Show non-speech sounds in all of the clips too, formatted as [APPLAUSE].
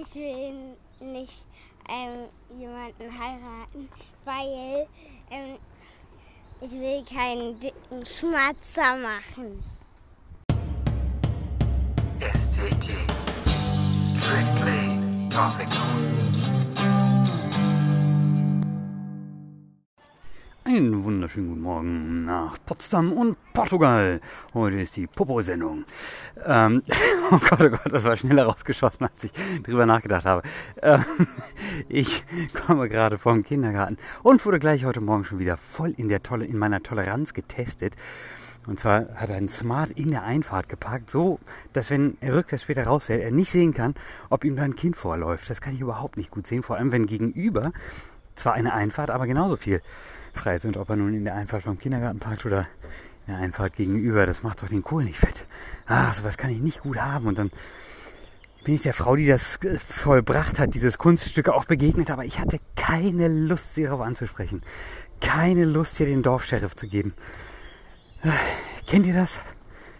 ich will nicht ähm, jemanden heiraten, weil ähm, ich will keinen dicken Schmatzer machen. STT. Strictly topical. Einen wunderschönen guten Morgen nach Potsdam und Portugal. Heute ist die Popo-Sendung. Ähm, [LAUGHS] oh Gott, oh Gott, das war schneller rausgeschossen, als ich drüber nachgedacht habe. Ähm, [LAUGHS] ich komme gerade vom Kindergarten und wurde gleich heute Morgen schon wieder voll in, der Tolle, in meiner Toleranz getestet. Und zwar hat er ein Smart in der Einfahrt geparkt, so dass wenn er rückwärts später raushält, er nicht sehen kann, ob ihm da ein Kind vorläuft. Das kann ich überhaupt nicht gut sehen, vor allem wenn gegenüber zwar eine Einfahrt, aber genauso viel frei sind, ob er nun in der Einfahrt vom Kindergarten parkt oder in der Einfahrt gegenüber. Das macht doch den Kohl nicht fett. Ach, sowas kann ich nicht gut haben. Und dann bin ich der Frau, die das vollbracht hat, dieses Kunststück auch begegnet, aber ich hatte keine Lust, sie darauf anzusprechen. Keine Lust, hier den Dorfsheriff zu geben. Kennt ihr das?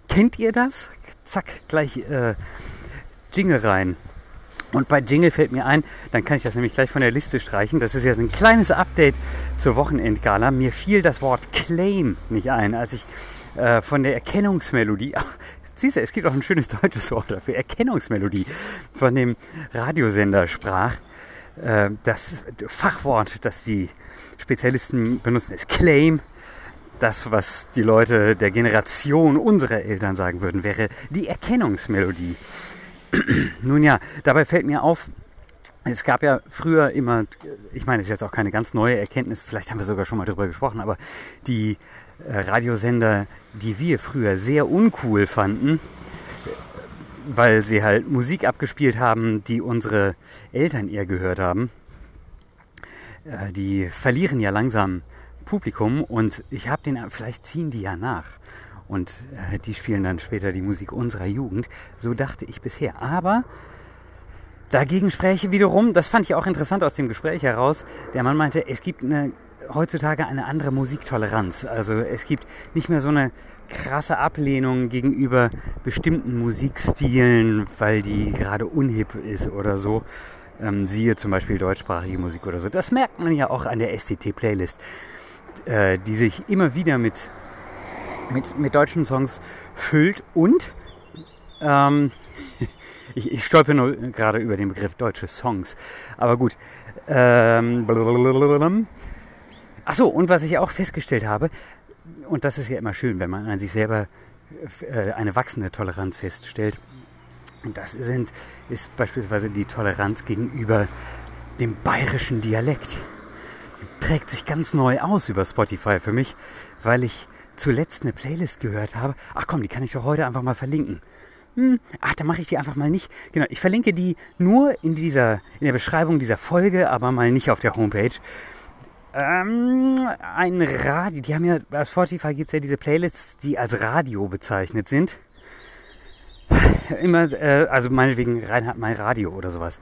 Kennt ihr das? Zack, gleich äh, Jingle rein. Und bei Jingle fällt mir ein, dann kann ich das nämlich gleich von der Liste streichen. Das ist jetzt ein kleines Update zur Wochenendgala. Mir fiel das Wort Claim nicht ein, als ich äh, von der Erkennungsmelodie, [LAUGHS] ach, siehst du, es gibt auch ein schönes deutsches Wort dafür, Erkennungsmelodie, von dem Radiosender sprach. Äh, das Fachwort, das die Spezialisten benutzen, ist Claim. Das, was die Leute der Generation unserer Eltern sagen würden, wäre die Erkennungsmelodie. [CLEARS THROAT] Nun ja, dabei fällt mir auf, es gab ja früher immer, ich meine, es ist jetzt auch keine ganz neue Erkenntnis, vielleicht haben wir sogar schon mal darüber gesprochen, aber die äh, Radiosender, die wir früher sehr uncool fanden, weil sie halt Musik abgespielt haben, die unsere Eltern eher gehört haben, äh, die verlieren ja langsam Publikum und ich habe den, vielleicht ziehen die ja nach und äh, die spielen dann später die Musik unserer Jugend. So dachte ich bisher. Aber dagegen spräche wiederum, das fand ich auch interessant aus dem Gespräch heraus, der Mann meinte, es gibt eine, heutzutage eine andere Musiktoleranz. Also es gibt nicht mehr so eine krasse Ablehnung gegenüber bestimmten Musikstilen, weil die gerade unhip ist oder so. Ähm, siehe zum Beispiel deutschsprachige Musik oder so. Das merkt man ja auch an der STT-Playlist, äh, die sich immer wieder mit mit, mit deutschen Songs füllt und ähm, [LAUGHS] ich, ich stolpe nur gerade über den Begriff deutsche Songs. Aber gut. Ähm, Achso, und was ich auch festgestellt habe, und das ist ja immer schön, wenn man an sich selber äh, eine wachsende Toleranz feststellt, das sind, ist beispielsweise die Toleranz gegenüber dem bayerischen Dialekt. Die prägt sich ganz neu aus über Spotify für mich, weil ich zuletzt eine Playlist gehört habe. Ach komm, die kann ich doch heute einfach mal verlinken. Hm, ach, dann mache ich die einfach mal nicht. Genau, ich verlinke die nur in dieser, in der Beschreibung dieser Folge, aber mal nicht auf der Homepage. Ähm, ein Radio, die haben ja, bei Spotify gibt es ja diese Playlists, die als Radio bezeichnet sind. Immer, äh, also meinetwegen Reinhard mein Radio oder sowas.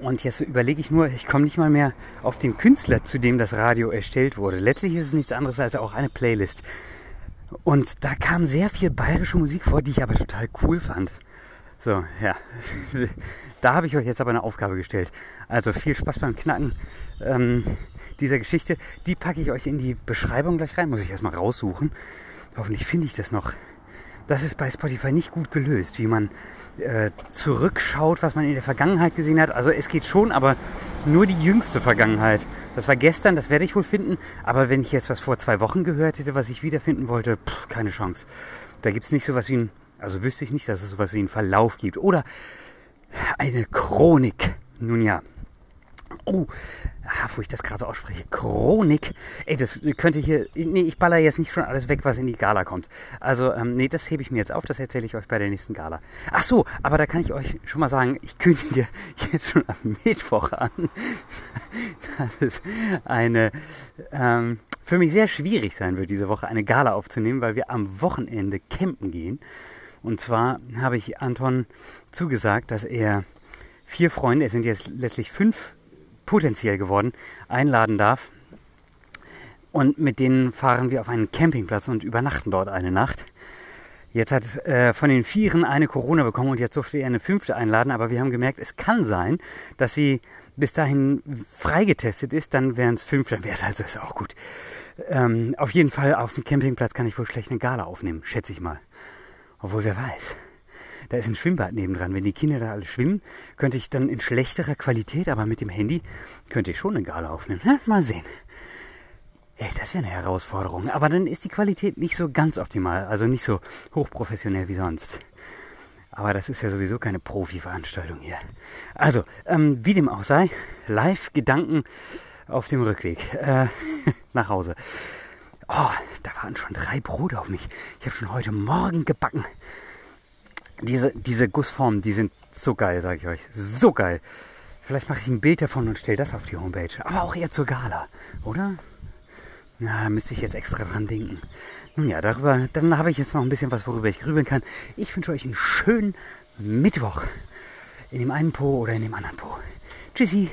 Und jetzt überlege ich nur, ich komme nicht mal mehr auf den Künstler, zu dem das Radio erstellt wurde. Letztlich ist es nichts anderes als auch eine Playlist. Und da kam sehr viel bayerische Musik vor, die ich aber total cool fand. So, ja. [LAUGHS] Da habe ich euch jetzt aber eine Aufgabe gestellt. Also viel Spaß beim Knacken ähm, dieser Geschichte. Die packe ich euch in die Beschreibung gleich rein. Muss ich erstmal raussuchen. Hoffentlich finde ich das noch das ist bei Spotify nicht gut gelöst, wie man äh, zurückschaut, was man in der Vergangenheit gesehen hat. Also es geht schon, aber nur die jüngste Vergangenheit. Das war gestern, das werde ich wohl finden. Aber wenn ich jetzt was vor zwei Wochen gehört hätte, was ich wiederfinden wollte, pff, keine Chance. Da gibt es nicht so was wie ein, also wüsste ich nicht, dass es so was wie einen Verlauf gibt. Oder eine Chronik. Nun ja, Oh, ah, wo ich das gerade so ausspreche. Chronik. Ey, das könnte hier. Nee, ich baller jetzt nicht schon alles weg, was in die Gala kommt. Also, ähm, nee, das hebe ich mir jetzt auf. Das erzähle ich euch bei der nächsten Gala. Ach so, aber da kann ich euch schon mal sagen, ich kündige [LAUGHS] jetzt schon am Mittwoch an, [LAUGHS] dass es eine. Ähm, für mich sehr schwierig sein wird, diese Woche eine Gala aufzunehmen, weil wir am Wochenende campen gehen. Und zwar habe ich Anton zugesagt, dass er vier Freunde, es sind jetzt letztlich fünf potenziell geworden, einladen darf. Und mit denen fahren wir auf einen Campingplatz und übernachten dort eine Nacht. Jetzt hat äh, von den Vieren eine Corona bekommen und jetzt durfte er eine fünfte einladen. Aber wir haben gemerkt, es kann sein, dass sie bis dahin freigetestet ist. Dann wären es fünf, dann wäre es also ist auch gut. Ähm, auf jeden Fall auf dem Campingplatz kann ich wohl schlecht eine Gala aufnehmen, schätze ich mal. Obwohl, wer weiß. Da ist ein Schwimmbad nebendran. Wenn die Kinder da alle schwimmen, könnte ich dann in schlechterer Qualität, aber mit dem Handy könnte ich schon eine Gala aufnehmen. Ja, mal sehen. Ey, das wäre eine Herausforderung. Aber dann ist die Qualität nicht so ganz optimal, also nicht so hochprofessionell wie sonst. Aber das ist ja sowieso keine Profi-Veranstaltung hier. Also, ähm, wie dem auch sei, Live-Gedanken auf dem Rückweg äh, [LAUGHS] nach Hause. Oh, da waren schon drei Brote auf mich. Ich habe schon heute Morgen gebacken. Diese, diese Gussformen, die sind so geil, sage ich euch. So geil. Vielleicht mache ich ein Bild davon und stelle das auf die Homepage. Aber auch eher zur Gala, oder? Na, da müsste ich jetzt extra dran denken. Nun ja, darüber, dann habe ich jetzt noch ein bisschen was, worüber ich grübeln kann. Ich wünsche euch einen schönen Mittwoch. In dem einen Po oder in dem anderen Po. Tschüssi.